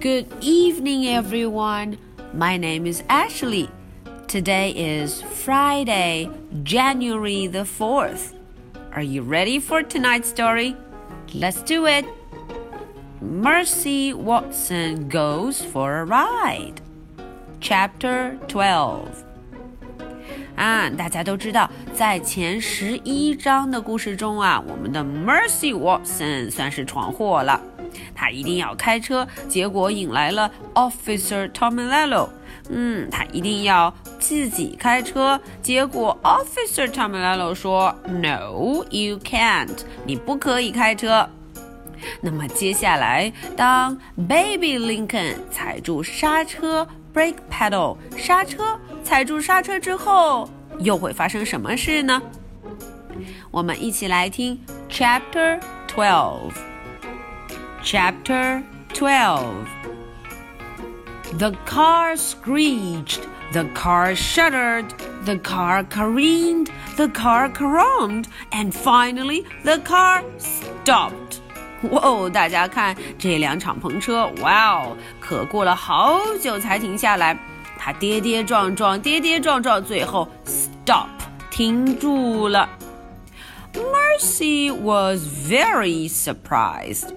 Good evening, everyone. My name is Ashley. Today is Friday, January the 4th. Are you ready for tonight's story? Let's do it. Mercy Watson Goes for a Ride. Chapter 12. 啊，大家都知道，在前十一章的故事中啊，我们的 Mercy Watson 算是闯祸了。 他一定要开车，结果引来了 Officer Tomello。嗯，他一定要自己开车，结果 Officer Tomello 说 No, you can't，你不可以开车。那么接下来，当 Baby Lincoln 踩住刹车 （brake pedal），刹车。踩住刹车之后，又会发生什么事呢？我们一起来听 Chapter Twelve。Chapter Twelve。The car screeched. The car shuddered. The car careened. The car caromed. And finally, the car stopped. 哇哦！大家看这辆敞篷车，哇哦，可过了好久才停下来。他跌跌撞撞，跌跌撞撞，最后 stop 停住了。Mercy was very surprised。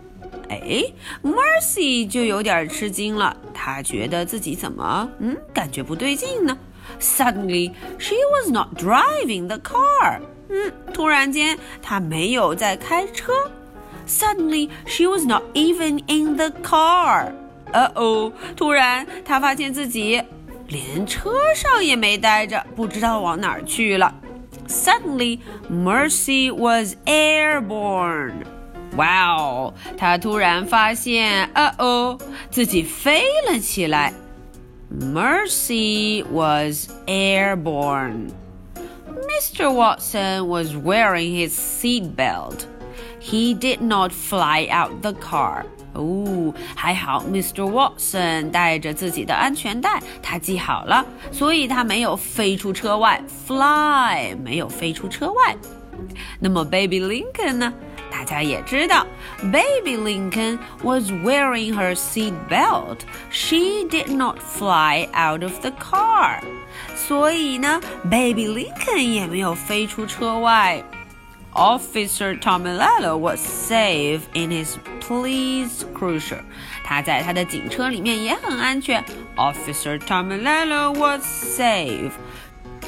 哎，Mercy 就有点吃惊了，她觉得自己怎么嗯感觉不对劲呢？Suddenly she was not driving the car。嗯，突然间她没有在开车。Suddenly she was not even in the car。呃哦，突然她发现自己。连车上也没待着，不知道往哪儿去了。Suddenly, Mercy was airborne. 哇哦！他突然发现，呃哦，自己飞了起来。Mercy was airborne. Mr. Watson was wearing his seat belt. He did not fly out the car. 哦，还好，Mr. Watson 带着自己的安全带，他系好了，所以他没有飞出车外，fly 没有飞出车外。那么，Baby Lincoln 呢？大家也知道，Baby Lincoln was wearing her seat belt. She did not fly out of the car. 所以呢，Baby Lincoln 也没有飞出车外。Officer Tomilello was safe in his police cruiser. 他在他的警车里面也很安全。Officer Tomilello was safe.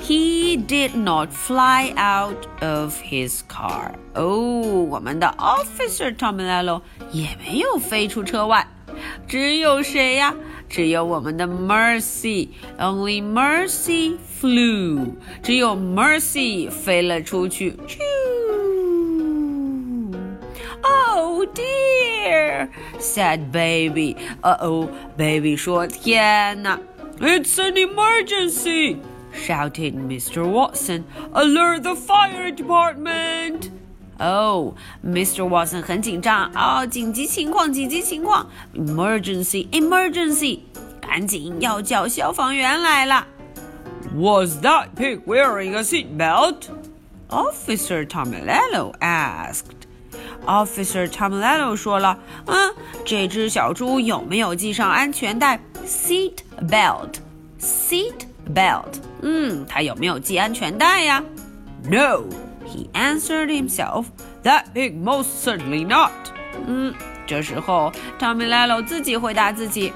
He did not fly out of his car. Oh, 哦，我们的 Officer Tomilello 也没有飞出车外，只有谁呀？只有我们的 Mercy。Only Mercy flew. 只有 Mercy Oh dear," said Baby. Oh 说：“天哪！” It's an emergency shouted Mr. Watson. Alert the fire department! Oh, Mr. Watson 很紧张啊！紧急情况，紧急情况！Emergency, emergency！赶紧要叫消防员来了。Was that pig wearing a seat belt? Officer Tomilello asked. Officer Tomilello 说了，嗯，这只小猪有没有系上安全带？Seat belt, seat belt。嗯，他有没有系安全带呀？”No，he answered himself. That pig most certainly not. 嗯，这时候 Tomello 自己回答自己：“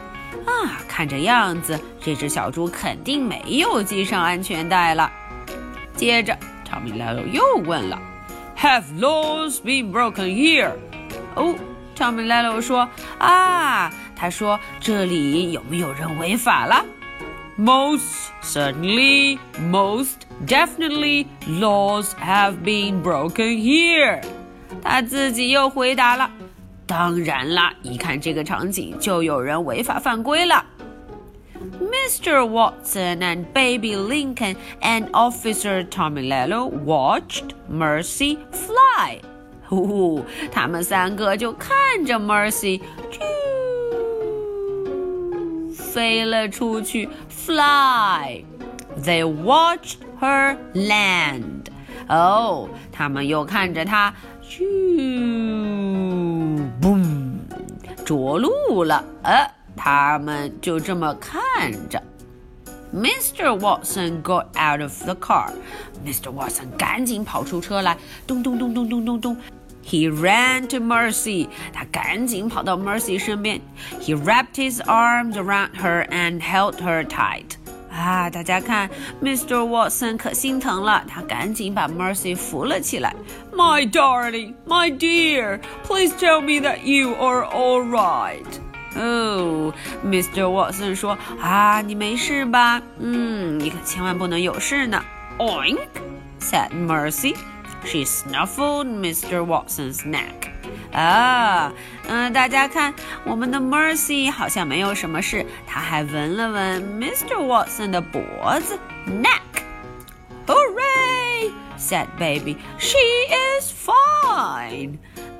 啊，看这样子，这只小猪肯定没有系上安全带了。”接着，Tomello 又问了。Have laws been broken here？哦，Tomello 说啊，他说这里有没有人违法了 ？Most certainly, most definitely, laws have been broken here。他自己又回答了，当然啦，一看这个场景，就有人违法犯规了。Mr. Watson and Baby Lincoln and Officer Tomello watched Mercy fly. 呼呼，他们三个就看着 Mercy 啾飞了出去 ，fly. They watched her land. 哦，他们又看着她啾，boom，着陆了。呃。 他们就这么看着。Mr. Watson got out of the car. Mr. Watson 赶紧跑出车来，咚咚咚咚咚咚咚。 He ran to Mercy. 他赶紧跑到 Mercy 身边。He wrapped his arms around her and held her tight. 啊，大家看，Mr. Watson 可心疼了，他赶紧把 Mercy 扶了起来。My darling, my dear, please tell me that you are all right. 哦，Mr. Watson 说啊，你没事吧？嗯，你可千万不能有事呢。Oink, said Mercy. She snuffled Mr. Watson's neck. 啊，嗯，大家看，我们的 Mercy 好像没有什么事，她还闻了闻 Mr. Watson 的脖子 neck。Hooray! said Baby. She is fine.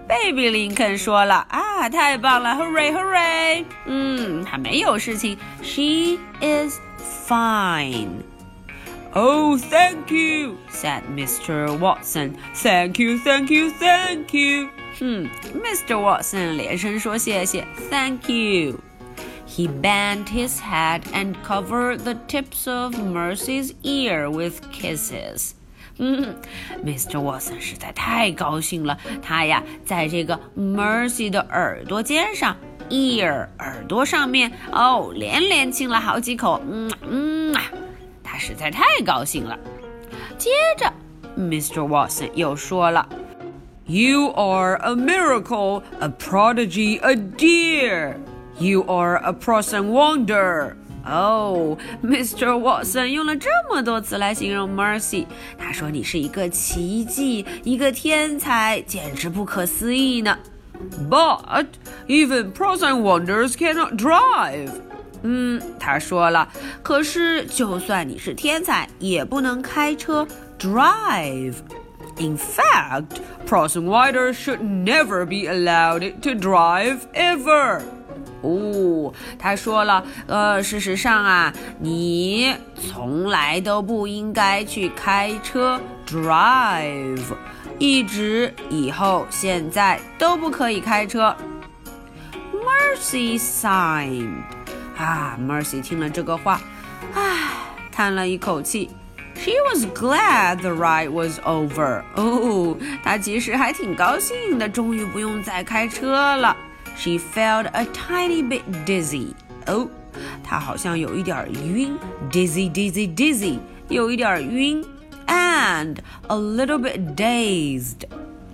Baby 林肯说了啊，太棒了，Hooray Hooray！嗯，她没有事情，She is fine. Oh, thank you, said Mr. Watson. Thank you, thank you, thank you. 嗯，Mr. Watson 连声说谢谢，Thank you. He bent his head and covered the tips of Mercy's ear with kisses. 嗯，Mr. Watson 实在太高兴了，他呀，在这个 Mercy 的耳朵尖上，ear 耳朵上面，哦，连连亲了好几口，嗯嗯啊，他 实在太高兴了。接着，Mr. Watson 又说了，You are a miracle, a prodigy, a dear. You are a prosing wonder. 哦，Mr. Watson 用了这么多词来形容 Mercy，他说你是一个奇迹，一个天才，简直不可思议呢。But even prosing wonders cannot drive。 嗯，他说了，可是就算你是天才，也不能开车 drive。In fact, prosing wonders should never be allowed to drive ever. 哦，他说了，呃，事实上啊，你从来都不应该去开车 drive，一直以后现在都不可以开车。Mercy signed. 啊，Mercy 听了这个话，唉，叹了一口气。She was glad the ride was over。哦，她其实还挺高兴的，终于不用再开车了。She felt a tiny bit dizzy. 哦，她好像有一点晕，dizzy, dizzy, dizzy，有一点晕，and a little bit dazed.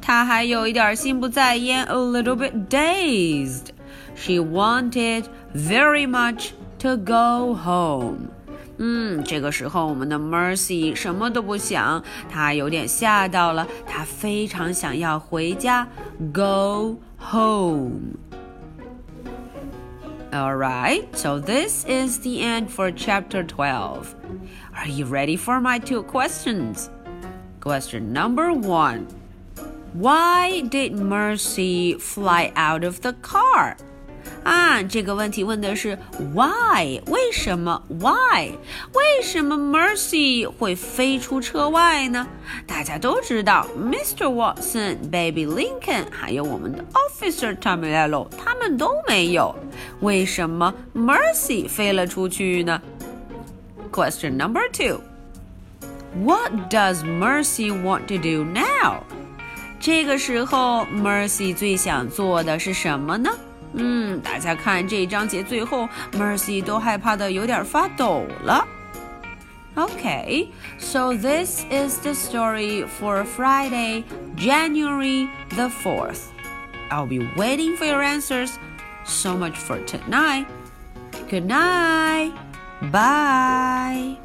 她还有一点心不在焉，a little bit dazed. She wanted very much to go home. 嗯，这个时候我们的 Mercy 什么都不想，她有点吓到了，她非常想要回家，go home。Alright, so this is the end for chapter 12. Are you ready for my two questions? Question number one Why did Mercy fly out of the car? 啊，这个问题问的是 why 为什么 why 为什么 Mercy 会飞出车外呢？大家都知道，Mr. Watson、Baby Lincoln 还有我们的 Officer Tomilello 他们都没有，为什么 Mercy 飞了出去呢？Question number two。What does Mercy want to do now？这个时候，Mercy 最想做的是什么呢？嗯，大家看这一章节最后，Mercy 都害怕的有点发抖了。Okay, so this is the story for Friday, January the 4th. I'll be waiting for your answers. So much for tonight. Good night. Bye.